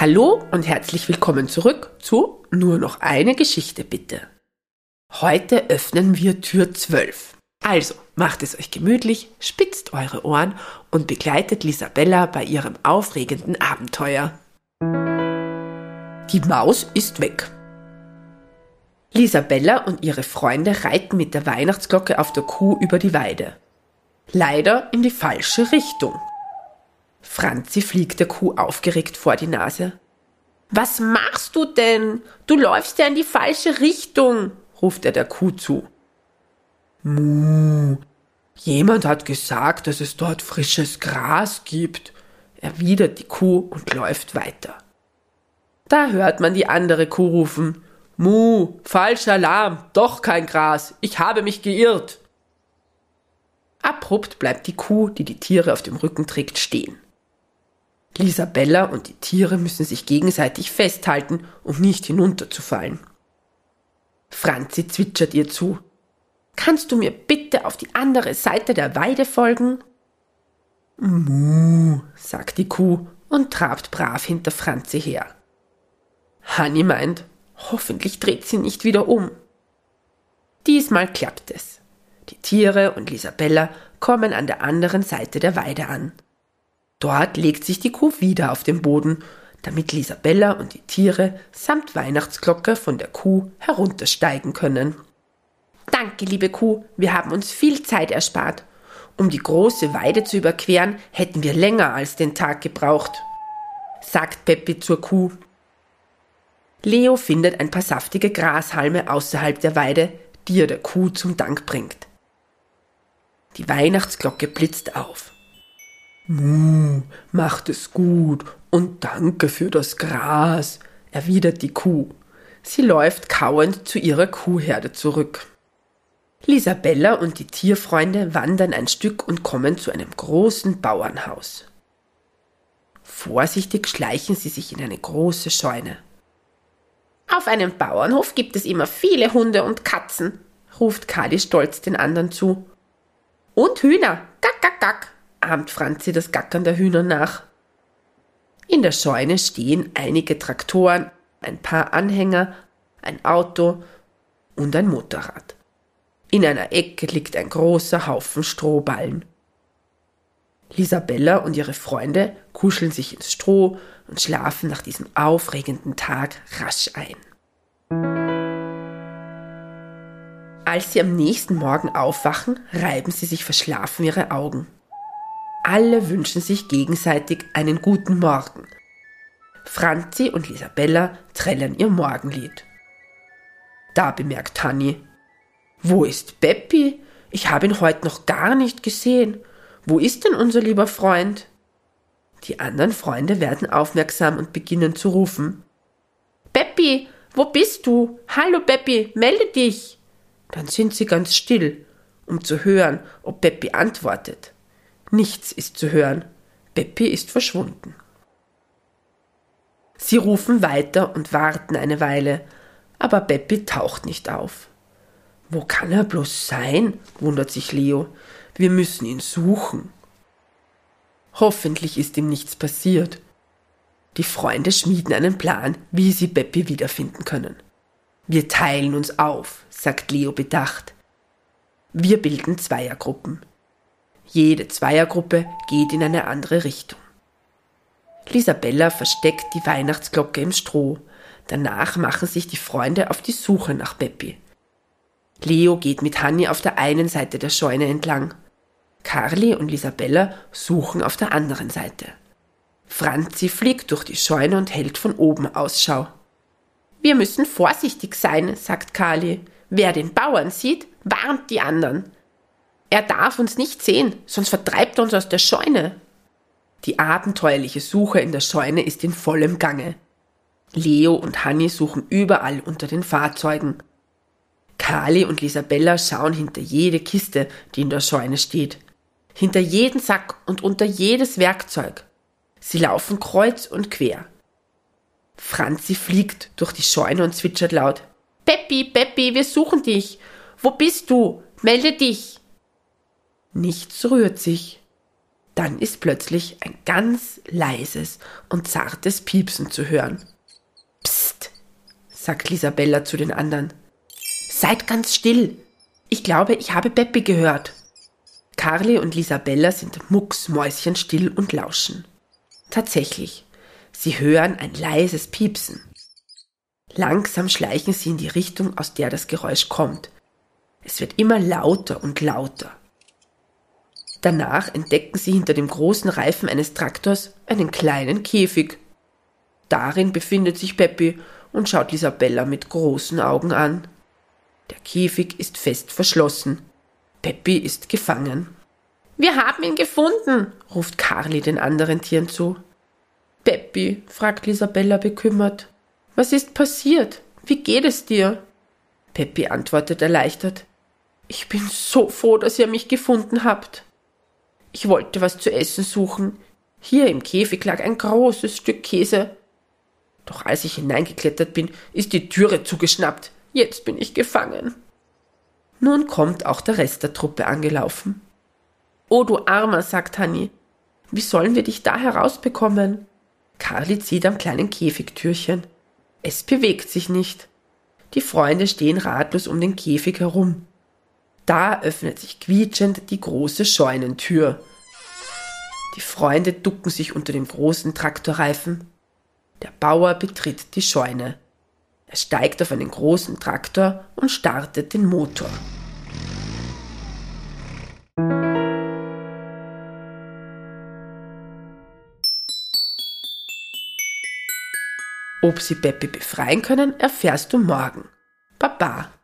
Hallo und herzlich willkommen zurück zu Nur noch eine Geschichte bitte. Heute öffnen wir Tür 12. Also macht es euch gemütlich, spitzt eure Ohren und begleitet Lisabella bei ihrem aufregenden Abenteuer. Die Maus ist weg. Lisabella und ihre Freunde reiten mit der Weihnachtsglocke auf der Kuh über die Weide. Leider in die falsche Richtung. Franzi fliegt der Kuh aufgeregt vor die Nase. Was machst du denn? Du läufst ja in die falsche Richtung, ruft er der Kuh zu. Muh, jemand hat gesagt, dass es dort frisches Gras gibt, erwidert die Kuh und läuft weiter. Da hört man die andere Kuh rufen. Muh, falscher Alarm, doch kein Gras, ich habe mich geirrt. Abrupt bleibt die Kuh, die die Tiere auf dem Rücken trägt, stehen. Lisabella und die Tiere müssen sich gegenseitig festhalten, um nicht hinunterzufallen. Franzi zwitschert ihr zu. Kannst du mir bitte auf die andere Seite der Weide folgen? Muh, sagt die Kuh und trabt brav hinter Franzi her. Hanni meint, hoffentlich dreht sie nicht wieder um. Diesmal klappt es. Die Tiere und Lisabella kommen an der anderen Seite der Weide an. Dort legt sich die Kuh wieder auf den Boden, damit Lisabella und die Tiere samt Weihnachtsglocke von der Kuh heruntersteigen können. Danke, liebe Kuh, wir haben uns viel Zeit erspart. Um die große Weide zu überqueren, hätten wir länger als den Tag gebraucht, sagt Peppi zur Kuh. Leo findet ein paar saftige Grashalme außerhalb der Weide, die er der Kuh zum Dank bringt. Die Weihnachtsglocke blitzt auf. Muh, macht es gut und danke für das Gras, erwidert die Kuh. Sie läuft kauend zu ihrer Kuhherde zurück. Lisabella und die Tierfreunde wandern ein Stück und kommen zu einem großen Bauernhaus. Vorsichtig schleichen sie sich in eine große Scheune. Auf einem Bauernhof gibt es immer viele Hunde und Katzen, ruft Kali stolz den anderen zu. Und Hühner, gack, gack, gack, ahmt Franzi das Gackern der Hühner nach. In der Scheune stehen einige Traktoren, ein paar Anhänger, ein Auto und ein Motorrad. In einer Ecke liegt ein großer Haufen Strohballen. Lisabella und ihre Freunde kuscheln sich ins Stroh und schlafen nach diesem aufregenden Tag rasch ein. Als sie am nächsten Morgen aufwachen, reiben sie sich verschlafen ihre Augen. Alle wünschen sich gegenseitig einen guten Morgen. Franzi und Lisabella trällern ihr Morgenlied. Da bemerkt Hanni, wo ist Beppi? Ich habe ihn heute noch gar nicht gesehen. Wo ist denn unser lieber Freund? Die anderen Freunde werden aufmerksam und beginnen zu rufen. Beppi, wo bist du? Hallo Beppi, melde dich. Dann sind sie ganz still, um zu hören, ob Beppi antwortet. Nichts ist zu hören. Beppi ist verschwunden. Sie rufen weiter und warten eine Weile, aber Beppi taucht nicht auf. Wo kann er bloß sein? wundert sich Leo. Wir müssen ihn suchen. Hoffentlich ist ihm nichts passiert. Die Freunde schmieden einen Plan, wie sie Beppi wiederfinden können. Wir teilen uns auf, sagt Leo bedacht. Wir bilden Zweiergruppen. Jede Zweiergruppe geht in eine andere Richtung. Lisabella versteckt die Weihnachtsglocke im Stroh. Danach machen sich die Freunde auf die Suche nach Beppi. Leo geht mit Hanni auf der einen Seite der Scheune entlang. Carly und Lisabella suchen auf der anderen Seite. Franzi fliegt durch die Scheune und hält von oben Ausschau. Wir müssen vorsichtig sein, sagt Carly. Wer den Bauern sieht, warnt die anderen. Er darf uns nicht sehen, sonst vertreibt er uns aus der Scheune. Die abenteuerliche Suche in der Scheune ist in vollem Gange. Leo und Hanni suchen überall unter den Fahrzeugen. Kali und Lisabella schauen hinter jede Kiste, die in der Scheune steht, hinter jeden Sack und unter jedes Werkzeug. Sie laufen kreuz und quer. Franzi fliegt durch die Scheune und zwitschert laut. Peppi, Peppi, wir suchen dich. Wo bist du? Melde dich. Nichts rührt sich. Dann ist plötzlich ein ganz leises und zartes Piepsen zu hören. Psst, sagt Lisabella zu den anderen. Seid ganz still. Ich glaube, ich habe Peppi gehört. Carly und Lisabella sind mucksmäuschenstill und lauschen. Tatsächlich, sie hören ein leises Piepsen. Langsam schleichen sie in die Richtung, aus der das Geräusch kommt. Es wird immer lauter und lauter. Danach entdecken sie hinter dem großen Reifen eines Traktors einen kleinen Käfig. Darin befindet sich Peppi und schaut Isabella mit großen Augen an. Der Käfig ist fest verschlossen. Peppi ist gefangen. Wir haben ihn gefunden, ruft Carly den anderen Tieren zu. Peppi, fragt Isabella bekümmert. Was ist passiert? Wie geht es dir? Peppi antwortet erleichtert. Ich bin so froh, dass ihr mich gefunden habt. Ich wollte was zu essen suchen. Hier im Käfig lag ein großes Stück Käse. Doch als ich hineingeklettert bin, ist die Türe zugeschnappt. Jetzt bin ich gefangen. Nun kommt auch der Rest der Truppe angelaufen. Oh, du Armer, sagt Hanni. Wie sollen wir dich da herausbekommen? Carly zieht am kleinen Käfigtürchen. Es bewegt sich nicht. Die Freunde stehen ratlos um den Käfig herum. Da öffnet sich quietschend die große Scheunentür. Die Freunde ducken sich unter dem großen Traktorreifen. Der Bauer betritt die Scheune. Er steigt auf einen großen Traktor und startet den Motor. Ob sie Peppi befreien können, erfährst du morgen. Baba.